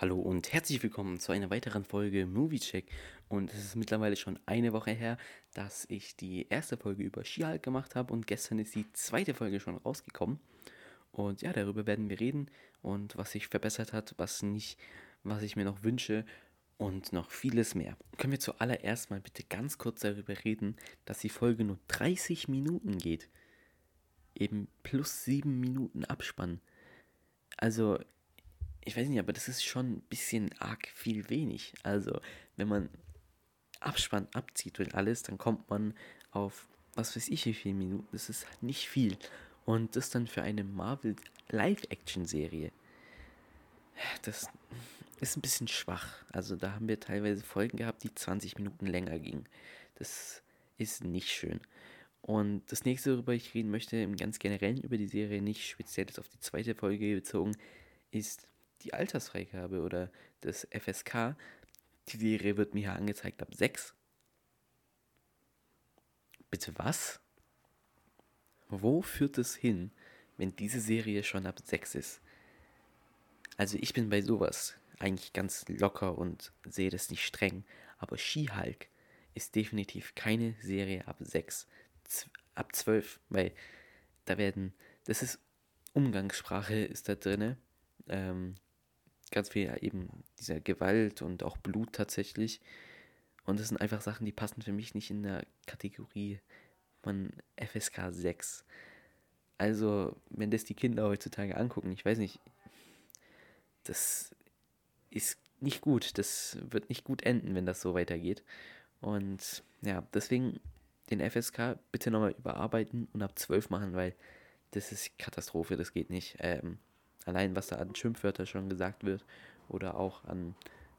Hallo und herzlich willkommen zu einer weiteren Folge Movie Check. Und es ist mittlerweile schon eine Woche her, dass ich die erste Folge über She-Hulk gemacht habe und gestern ist die zweite Folge schon rausgekommen. Und ja, darüber werden wir reden und was sich verbessert hat, was nicht, was ich mir noch wünsche und noch vieles mehr. Können wir zuallererst mal bitte ganz kurz darüber reden, dass die Folge nur 30 Minuten geht. Eben plus 7 Minuten Abspann. Also ich weiß nicht, aber das ist schon ein bisschen arg viel wenig. Also, wenn man Abspann abzieht und alles, dann kommt man auf, was weiß ich, wie viele Minuten. Das ist halt nicht viel. Und das dann für eine Marvel Live-Action-Serie. Das ist ein bisschen schwach. Also, da haben wir teilweise Folgen gehabt, die 20 Minuten länger gingen. Das ist nicht schön. Und das nächste, worüber ich reden möchte, im ganz generellen über die Serie, nicht speziell auf die zweite Folge bezogen, ist die Altersfreigabe oder das FSK. Die Serie wird mir hier angezeigt ab 6. Bitte was? Wo führt es hin, wenn diese Serie schon ab 6 ist? Also ich bin bei sowas eigentlich ganz locker und sehe das nicht streng, aber She-Hulk ist definitiv keine Serie ab 6, ab 12, weil da werden, das ist Umgangssprache ist da drin. Ähm, ganz viel eben dieser Gewalt und auch Blut tatsächlich. Und das sind einfach Sachen, die passen für mich nicht in der Kategorie von FSK 6. Also, wenn das die Kinder heutzutage angucken, ich weiß nicht, das ist nicht gut. Das wird nicht gut enden, wenn das so weitergeht. Und ja, deswegen den FSK bitte nochmal überarbeiten und ab 12 machen, weil das ist Katastrophe, das geht nicht. Ähm, allein was da an Schimpfwörter schon gesagt wird oder auch an,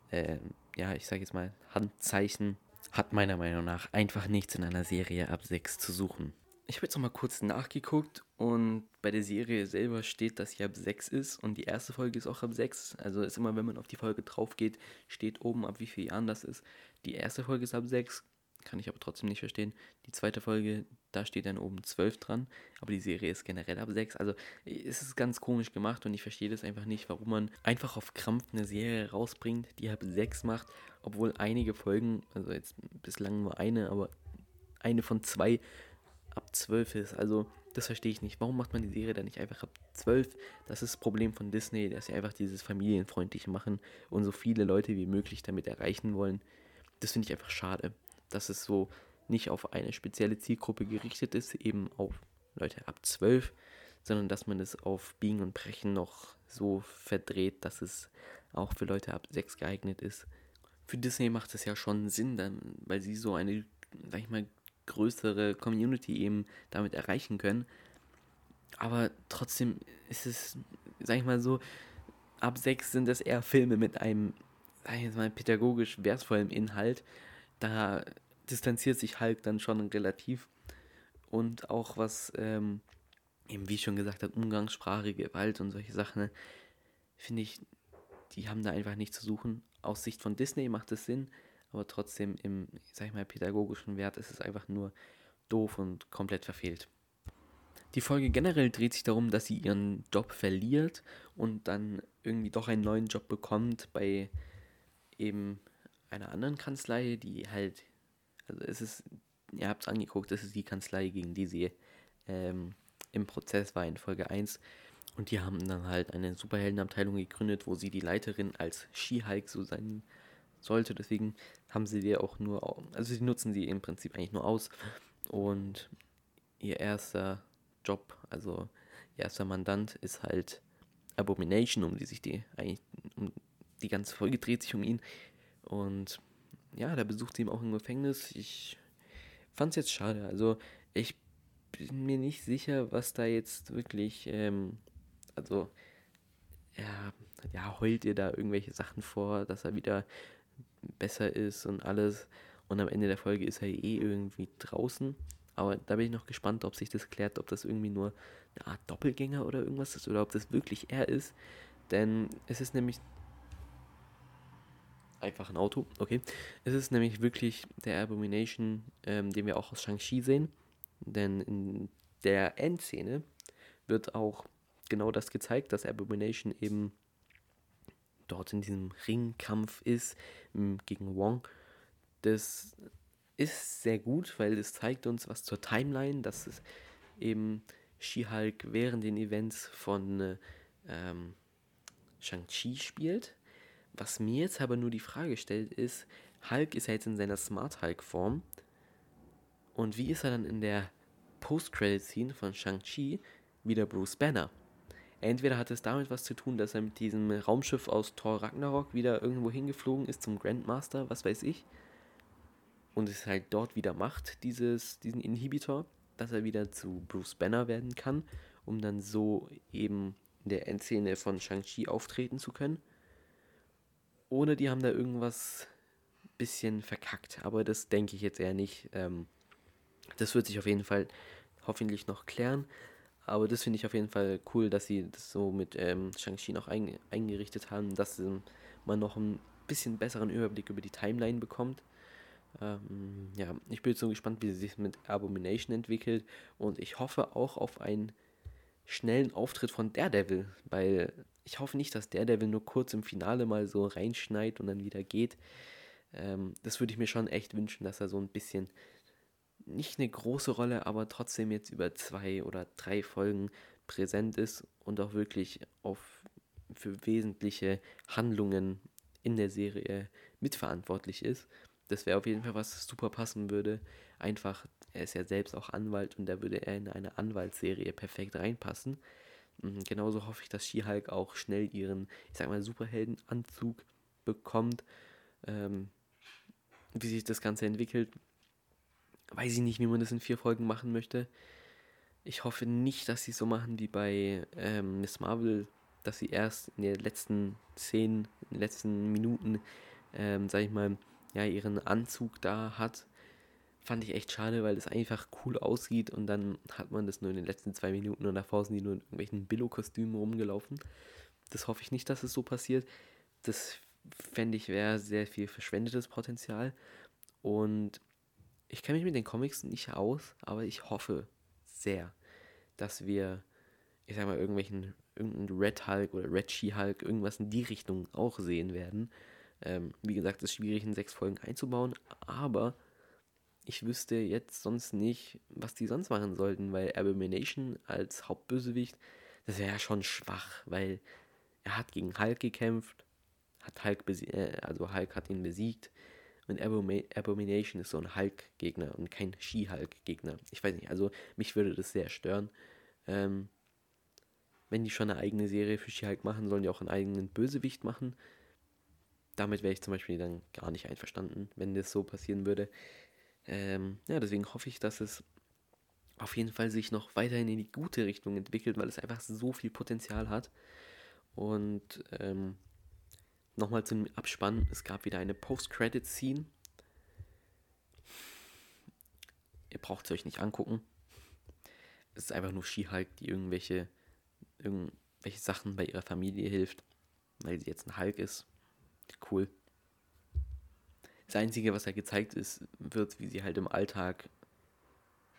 äh, ja, ich sage jetzt mal, Handzeichen, hat meiner Meinung nach einfach nichts in einer Serie ab 6 zu suchen. Ich habe jetzt noch mal kurz nachgeguckt und bei der Serie selber steht, dass sie ab 6 ist und die erste Folge ist auch ab 6. Also ist immer, wenn man auf die Folge drauf geht, steht oben, ab wie vielen Jahren das ist. Die erste Folge ist ab 6, kann ich aber trotzdem nicht verstehen. Die zweite Folge, da steht dann oben 12 dran, aber die Serie ist generell ab 6. Also es ist ganz komisch gemacht und ich verstehe das einfach nicht, warum man einfach auf Krampf eine Serie rausbringt, die ab 6 macht, obwohl einige Folgen, also jetzt bislang nur eine, aber eine von zwei ab 12 ist. Also das verstehe ich nicht. Warum macht man die Serie dann nicht einfach ab 12? Das ist das Problem von Disney, dass sie einfach dieses familienfreundliche machen und so viele Leute wie möglich damit erreichen wollen. Das finde ich einfach schade dass es so nicht auf eine spezielle Zielgruppe gerichtet ist, eben auf Leute ab 12, sondern dass man es auf Biegen und Brechen noch so verdreht, dass es auch für Leute ab 6 geeignet ist. Für Disney macht es ja schon Sinn, dann, weil sie so eine, sag ich mal, größere Community eben damit erreichen können. Aber trotzdem ist es, sag ich mal so, ab 6 sind es eher Filme mit einem, sag ich jetzt mal, pädagogisch wertvollen Inhalt, da distanziert sich Hulk dann schon relativ. Und auch was, ähm, eben wie ich schon gesagt habe, Umgangssprache, Gewalt und solche Sachen, ne, finde ich, die haben da einfach nichts zu suchen. Aus Sicht von Disney macht es Sinn, aber trotzdem im, sag ich mal, pädagogischen Wert ist es einfach nur doof und komplett verfehlt. Die Folge generell dreht sich darum, dass sie ihren Job verliert und dann irgendwie doch einen neuen Job bekommt bei eben einer anderen Kanzlei, die halt, also es ist, ihr habt es angeguckt, das ist die Kanzlei, gegen die sie ähm, im Prozess war in Folge 1. Und die haben dann halt eine Superheldenabteilung gegründet, wo sie die Leiterin als She-Hulk so sein sollte. Deswegen haben sie die auch nur, also sie nutzen sie im Prinzip eigentlich nur aus. Und ihr erster Job, also ihr erster Mandant ist halt Abomination, um die sich die eigentlich, um die ganze Folge dreht sich um ihn. Und ja, da besucht sie ihn auch im Gefängnis. Ich fand es jetzt schade. Also ich bin mir nicht sicher, was da jetzt wirklich, ähm, also ja, ja, heult ihr da irgendwelche Sachen vor, dass er wieder besser ist und alles. Und am Ende der Folge ist er eh irgendwie draußen. Aber da bin ich noch gespannt, ob sich das klärt, ob das irgendwie nur eine Art Doppelgänger oder irgendwas ist oder ob das wirklich er ist. Denn es ist nämlich einfach ein Auto, okay. Es ist nämlich wirklich der Abomination, ähm, den wir auch aus Shang-Chi sehen. Denn in der Endszene wird auch genau das gezeigt, dass Abomination eben dort in diesem Ringkampf ist gegen Wong. Das ist sehr gut, weil es zeigt uns was zur Timeline, dass es eben She-Hulk während den Events von ähm, Shang-Chi spielt. Was mir jetzt aber nur die Frage stellt, ist, Hulk ist ja jetzt in seiner Smart Hulk-Form. Und wie ist er dann in der Post-Credit-Scene von Shang-Chi wieder Bruce Banner? Entweder hat es damit was zu tun, dass er mit diesem Raumschiff aus Thor Ragnarok wieder irgendwo hingeflogen ist zum Grandmaster, was weiß ich. Und es halt dort wieder macht, dieses, diesen Inhibitor, dass er wieder zu Bruce Banner werden kann, um dann so eben in der Endszene von Shang-Chi auftreten zu können. Oder die haben da irgendwas bisschen verkackt, aber das denke ich jetzt eher nicht. Ähm, das wird sich auf jeden Fall hoffentlich noch klären. Aber das finde ich auf jeden Fall cool, dass sie das so mit ähm, Shang-Chi noch ein, eingerichtet haben, dass ähm, man noch ein bisschen besseren Überblick über die Timeline bekommt. Ähm, ja, ich bin jetzt so gespannt, wie sie sich mit Abomination entwickelt und ich hoffe auch auf einen schnellen Auftritt von Daredevil, weil ich hoffe nicht, dass Daredevil nur kurz im Finale mal so reinschneit und dann wieder geht. Ähm, das würde ich mir schon echt wünschen, dass er so ein bisschen nicht eine große Rolle, aber trotzdem jetzt über zwei oder drei Folgen präsent ist und auch wirklich auf für wesentliche Handlungen in der Serie mitverantwortlich ist. Das wäre auf jeden Fall was super passen würde. Einfach, er ist ja selbst auch Anwalt und da würde er in eine Anwaltsserie perfekt reinpassen. Mhm, genauso hoffe ich, dass She-Hulk auch schnell ihren, ich sag mal, Superheldenanzug bekommt. Ähm, wie sich das Ganze entwickelt, weiß ich nicht, wie man das in vier Folgen machen möchte. Ich hoffe nicht, dass sie so machen wie bei ähm, Miss Marvel, dass sie erst in den letzten zehn, in den letzten Minuten, ähm, sag ich mal, ja, ihren Anzug da hat. Fand ich echt schade, weil es einfach cool aussieht und dann hat man das nur in den letzten zwei Minuten und davor sind die nur in irgendwelchen Billo-Kostümen rumgelaufen. Das hoffe ich nicht, dass es so passiert. Das fände ich wäre sehr viel verschwendetes Potenzial. Und ich kenne mich mit den Comics nicht aus, aber ich hoffe sehr, dass wir, ich sag mal, irgendwelchen, irgendeinen Red Hulk oder Red She-Hulk, irgendwas in die Richtung auch sehen werden. Ähm, wie gesagt, es ist schwierig in sechs Folgen einzubauen, aber ich wüsste jetzt sonst nicht, was die sonst machen sollten, weil Abomination als Hauptbösewicht, das wäre ja schon schwach, weil er hat gegen Hulk gekämpft, hat Hulk äh, also Hulk hat ihn besiegt, und Abomination ist so ein Hulk-Gegner und kein She-Hulk-Gegner. Ich weiß nicht, also mich würde das sehr stören. Ähm, wenn die schon eine eigene Serie für She-Hulk machen, sollen die auch einen eigenen Bösewicht machen. Damit wäre ich zum Beispiel dann gar nicht einverstanden, wenn das so passieren würde. Ähm, ja, deswegen hoffe ich, dass es auf jeden Fall sich noch weiterhin in die gute Richtung entwickelt, weil es einfach so viel Potenzial hat. Und ähm, Nochmal zum Abspann. Es gab wieder eine Post-Credit-Scene. Ihr braucht es euch nicht angucken. Es ist einfach nur She-Hulk, die irgendwelche, irgendwelche Sachen bei ihrer Familie hilft, weil sie jetzt ein Hulk ist. Cool. Das Einzige, was da gezeigt ist, wird, wie sie halt im Alltag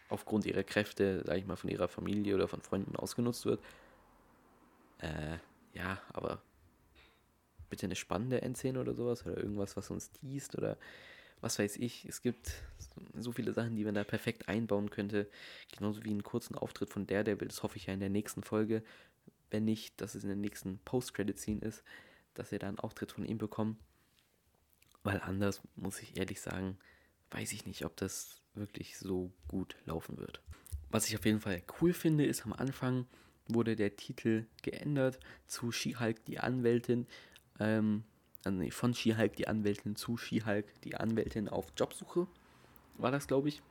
aufgrund ihrer Kräfte, sag ich mal, von ihrer Familie oder von Freunden ausgenutzt wird. Äh, ja, aber bitte eine spannende Endszene oder sowas oder irgendwas, was uns teast oder was weiß ich. Es gibt so viele Sachen, die man da perfekt einbauen könnte. Genauso wie einen kurzen Auftritt von Daredevil. Das hoffe ich ja in der nächsten Folge. Wenn nicht, dass es in der nächsten Post-Credit-Scene ist, dass wir da einen Auftritt von ihm bekommen. Weil anders, muss ich ehrlich sagen, weiß ich nicht, ob das wirklich so gut laufen wird. Was ich auf jeden Fall cool finde, ist am Anfang wurde der Titel geändert zu She-Hulk, die Anwältin ähm, also nee, von She-Hulk die Anwältin zu She-Hulk die Anwältin auf Jobsuche, war das, glaube ich.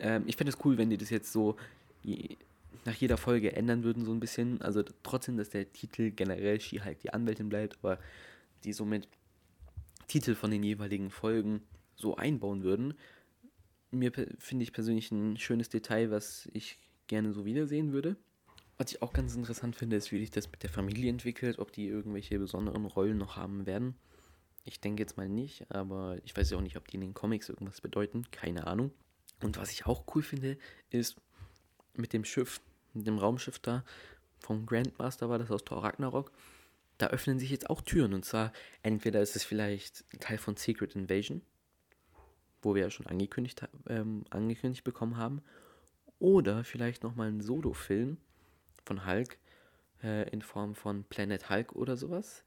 Ähm, ich fände es cool, wenn die das jetzt so je, nach jeder Folge ändern würden, so ein bisschen. Also trotzdem, dass der Titel generell She-Hulk die Anwältin bleibt, aber die somit Titel von den jeweiligen Folgen so einbauen würden. Mir finde ich persönlich ein schönes Detail, was ich gerne so wiedersehen würde. Was ich auch ganz interessant finde, ist, wie sich das mit der Familie entwickelt, ob die irgendwelche besonderen Rollen noch haben werden. Ich denke jetzt mal nicht, aber ich weiß ja auch nicht, ob die in den Comics irgendwas bedeuten. Keine Ahnung. Und was ich auch cool finde, ist mit dem Schiff, mit dem Raumschiff da, vom Grandmaster war das aus Thor Ragnarok. Da öffnen sich jetzt auch Türen. Und zwar, entweder ist es vielleicht ein Teil von Secret Invasion, wo wir ja schon angekündigt, ähm, angekündigt bekommen haben, oder vielleicht nochmal ein Solo-Film von Hulk äh, in Form von Planet Hulk oder sowas.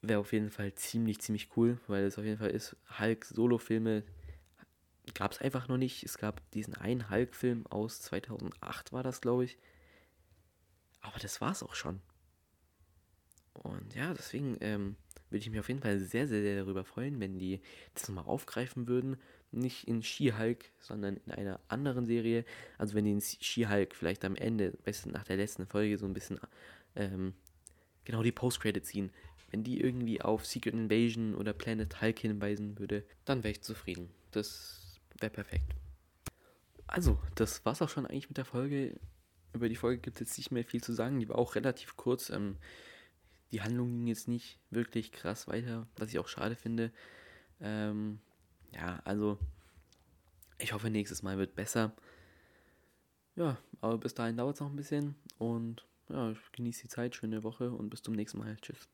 Wäre auf jeden Fall ziemlich, ziemlich cool, weil es auf jeden Fall ist, Hulk-Solo-Filme gab es einfach noch nicht. Es gab diesen einen Hulk-Film aus 2008 war das, glaube ich. Aber das war es auch schon. Und ja, deswegen ähm, würde ich mich auf jeden Fall sehr, sehr, sehr darüber freuen, wenn die das nochmal aufgreifen würden. Nicht in She-Hulk, sondern in einer anderen Serie. Also wenn die in She-Hulk vielleicht am Ende, du, nach der letzten Folge so ein bisschen ähm, genau die Post-Credit ziehen. Wenn die irgendwie auf Secret Invasion oder Planet Hulk hinweisen würde, dann wäre ich zufrieden. Das wäre perfekt. Also, das war's auch schon eigentlich mit der Folge. Über die Folge gibt es jetzt nicht mehr viel zu sagen. Die war auch relativ kurz. Ähm, die Handlung ging jetzt nicht wirklich krass weiter, was ich auch schade finde. Ähm, ja, also ich hoffe, nächstes Mal wird besser. Ja, aber bis dahin dauert es noch ein bisschen und ja, genießt die Zeit, schöne Woche und bis zum nächsten Mal. Tschüss.